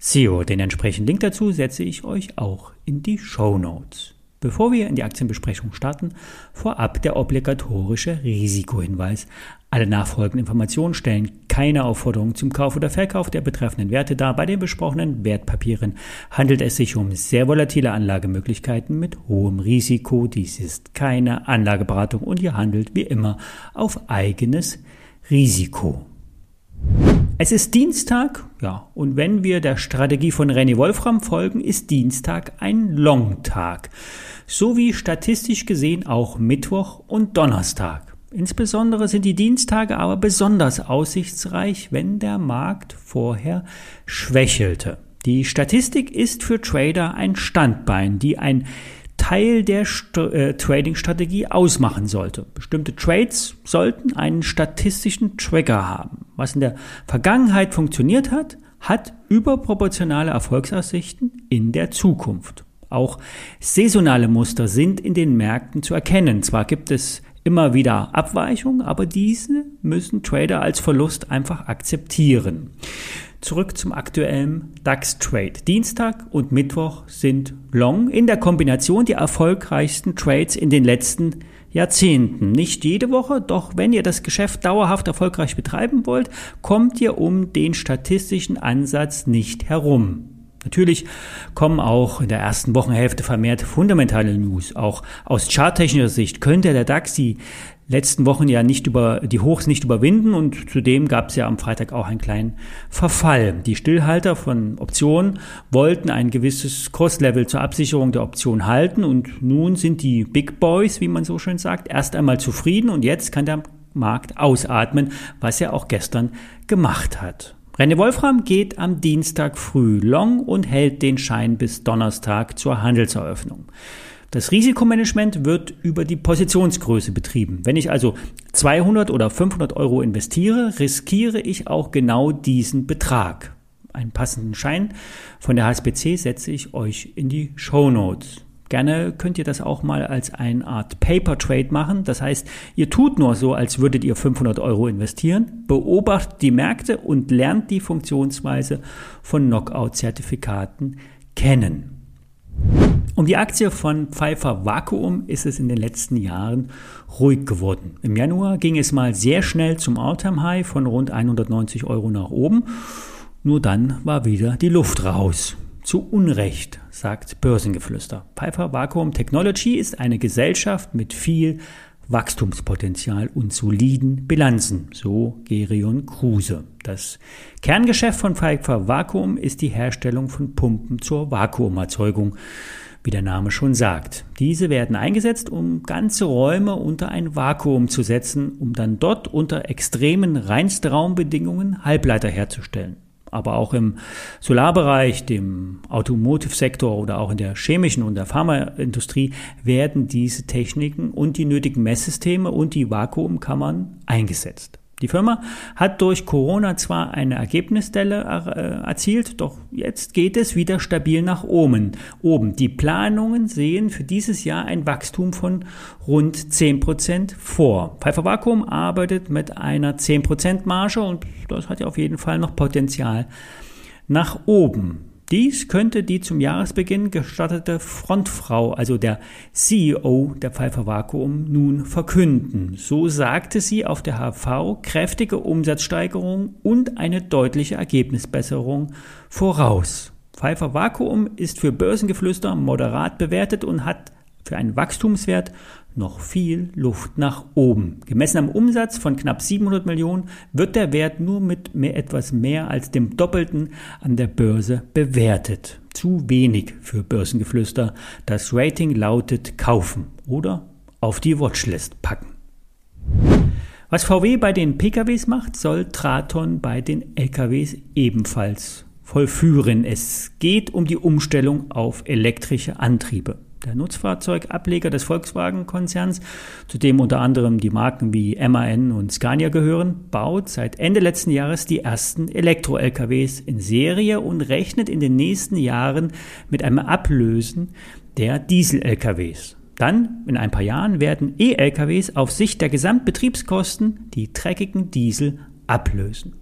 Zero. Den entsprechenden Link dazu setze ich euch auch in die Show Notes. Bevor wir in die Aktienbesprechung starten, vorab der obligatorische Risikohinweis. Alle nachfolgenden Informationen stellen keine Aufforderung zum Kauf oder Verkauf der betreffenden Werte dar. Bei den besprochenen Wertpapieren handelt es sich um sehr volatile Anlagemöglichkeiten mit hohem Risiko. Dies ist keine Anlageberatung und ihr handelt wie immer auf eigenes Risiko. Es ist Dienstag, ja, und wenn wir der Strategie von René Wolfram folgen, ist Dienstag ein Long-Tag, so wie statistisch gesehen auch Mittwoch und Donnerstag. Insbesondere sind die Dienstage aber besonders aussichtsreich, wenn der Markt vorher schwächelte. Die Statistik ist für Trader ein Standbein, die ein Teil der äh, Trading-Strategie ausmachen sollte. Bestimmte Trades sollten einen statistischen Trigger haben. Was in der Vergangenheit funktioniert hat, hat überproportionale Erfolgsaussichten in der Zukunft. Auch saisonale Muster sind in den Märkten zu erkennen. Zwar gibt es immer wieder Abweichungen, aber diese müssen Trader als Verlust einfach akzeptieren. Zurück zum aktuellen DAX-Trade. Dienstag und Mittwoch sind Long in der Kombination die erfolgreichsten Trades in den letzten Jahrzehnten. Nicht jede Woche, doch wenn ihr das Geschäft dauerhaft erfolgreich betreiben wollt, kommt ihr um den statistischen Ansatz nicht herum. Natürlich kommen auch in der ersten Wochenhälfte vermehrt fundamentale News. Auch aus charttechnischer Sicht könnte der DAX die letzten Wochen ja nicht über die Hochs nicht überwinden und zudem gab es ja am Freitag auch einen kleinen Verfall. Die Stillhalter von Optionen wollten ein gewisses Kurslevel zur Absicherung der Option halten und nun sind die Big Boys, wie man so schön sagt, erst einmal zufrieden und jetzt kann der Markt ausatmen, was er auch gestern gemacht hat. René Wolfram geht am Dienstag früh long und hält den Schein bis Donnerstag zur Handelseröffnung. Das Risikomanagement wird über die Positionsgröße betrieben. Wenn ich also 200 oder 500 Euro investiere, riskiere ich auch genau diesen Betrag. Einen passenden Schein von der HSBC setze ich euch in die Show Notes. Gerne könnt ihr das auch mal als eine Art Paper Trade machen. Das heißt, ihr tut nur so, als würdet ihr 500 Euro investieren, beobachtet die Märkte und lernt die Funktionsweise von Knockout-Zertifikaten kennen. Um die Aktie von Pfeiffer Vakuum ist es in den letzten Jahren ruhig geworden. Im Januar ging es mal sehr schnell zum Alltime High von rund 190 Euro nach oben. Nur dann war wieder die Luft raus. Zu Unrecht, sagt Börsengeflüster. Pfeiffer Vakuum Technology ist eine Gesellschaft mit viel Wachstumspotenzial und soliden Bilanzen, so Gerion Kruse. Das Kerngeschäft von Pfeiffer Vakuum ist die Herstellung von Pumpen zur Vakuumerzeugung wie der Name schon sagt. Diese werden eingesetzt, um ganze Räume unter ein Vakuum zu setzen, um dann dort unter extremen Reinstraumbedingungen Halbleiter herzustellen. Aber auch im Solarbereich, dem Automotive-Sektor oder auch in der chemischen und der Pharmaindustrie werden diese Techniken und die nötigen Messsysteme und die Vakuumkammern eingesetzt. Die Firma hat durch Corona zwar eine Ergebnisstelle äh, erzielt, doch jetzt geht es wieder stabil nach oben. oben. Die Planungen sehen für dieses Jahr ein Wachstum von rund 10% vor. Pfeiffer Vakuum arbeitet mit einer 10% Marge und das hat ja auf jeden Fall noch Potenzial nach oben. Dies könnte die zum Jahresbeginn gestartete Frontfrau, also der CEO der Pfeiffer Vakuum, nun verkünden. So sagte sie auf der HV kräftige Umsatzsteigerung und eine deutliche Ergebnisbesserung voraus. Pfeiffer Vakuum ist für Börsengeflüster moderat bewertet und hat für einen Wachstumswert noch viel Luft nach oben. Gemessen am Umsatz von knapp 700 Millionen wird der Wert nur mit mehr, etwas mehr als dem Doppelten an der Börse bewertet. Zu wenig für Börsengeflüster. Das Rating lautet kaufen oder auf die Watchlist packen. Was VW bei den PKWs macht, soll Traton bei den LKWs ebenfalls vollführen. Es geht um die Umstellung auf elektrische Antriebe. Der Nutzfahrzeugableger des Volkswagen-Konzerns, zu dem unter anderem die Marken wie MAN und Scania gehören, baut seit Ende letzten Jahres die ersten Elektro-LKWs in Serie und rechnet in den nächsten Jahren mit einem Ablösen der Diesel-LKWs. Dann, in ein paar Jahren, werden E-LKWs auf Sicht der Gesamtbetriebskosten die dreckigen Diesel ablösen.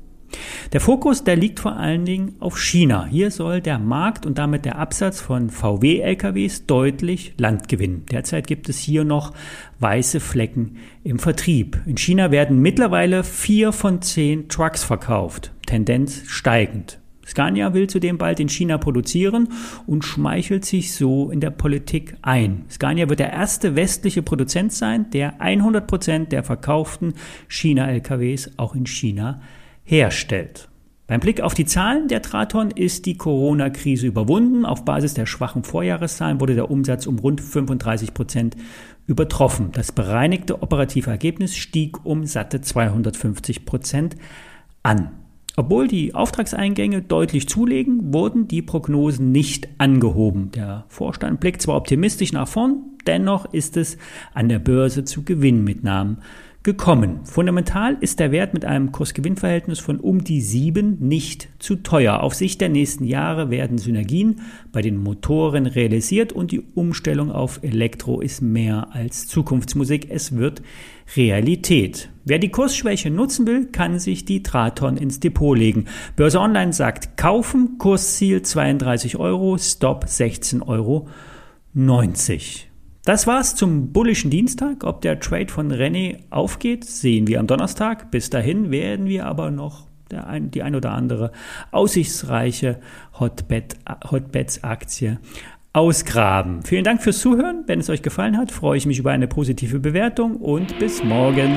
Der Fokus, der liegt vor allen Dingen auf China. Hier soll der Markt und damit der Absatz von VW-LKWs deutlich Land gewinnen. Derzeit gibt es hier noch weiße Flecken im Vertrieb. In China werden mittlerweile vier von zehn Trucks verkauft. Tendenz steigend. Scania will zudem bald in China produzieren und schmeichelt sich so in der Politik ein. Scania wird der erste westliche Produzent sein, der 100 Prozent der verkauften China-LKWs auch in China herstellt. Beim Blick auf die Zahlen der Traton ist die Corona-Krise überwunden. Auf Basis der schwachen Vorjahreszahlen wurde der Umsatz um rund 35 Prozent übertroffen. Das bereinigte operative Ergebnis stieg um satte 250 Prozent an. Obwohl die Auftragseingänge deutlich zulegen, wurden die Prognosen nicht angehoben. Der Vorstand blickt zwar optimistisch nach vorn, dennoch ist es an der Börse zu Gewinnmitnahmen gekommen. Fundamental ist der Wert mit einem Kurs-Gewinn-Verhältnis von um die 7 nicht zu teuer. Auf Sicht der nächsten Jahre werden Synergien bei den Motoren realisiert und die Umstellung auf Elektro ist mehr als Zukunftsmusik. Es wird Realität. Wer die Kursschwäche nutzen will, kann sich die Traton ins Depot legen. Börse Online sagt kaufen, Kursziel 32 Euro, Stop 16,90 Euro. Das war's zum bullischen Dienstag. Ob der Trade von René aufgeht, sehen wir am Donnerstag. Bis dahin werden wir aber noch ein, die ein oder andere aussichtsreiche Hotbed, Hotbeds Aktie ausgraben. Vielen Dank fürs Zuhören. Wenn es euch gefallen hat, freue ich mich über eine positive Bewertung und bis morgen.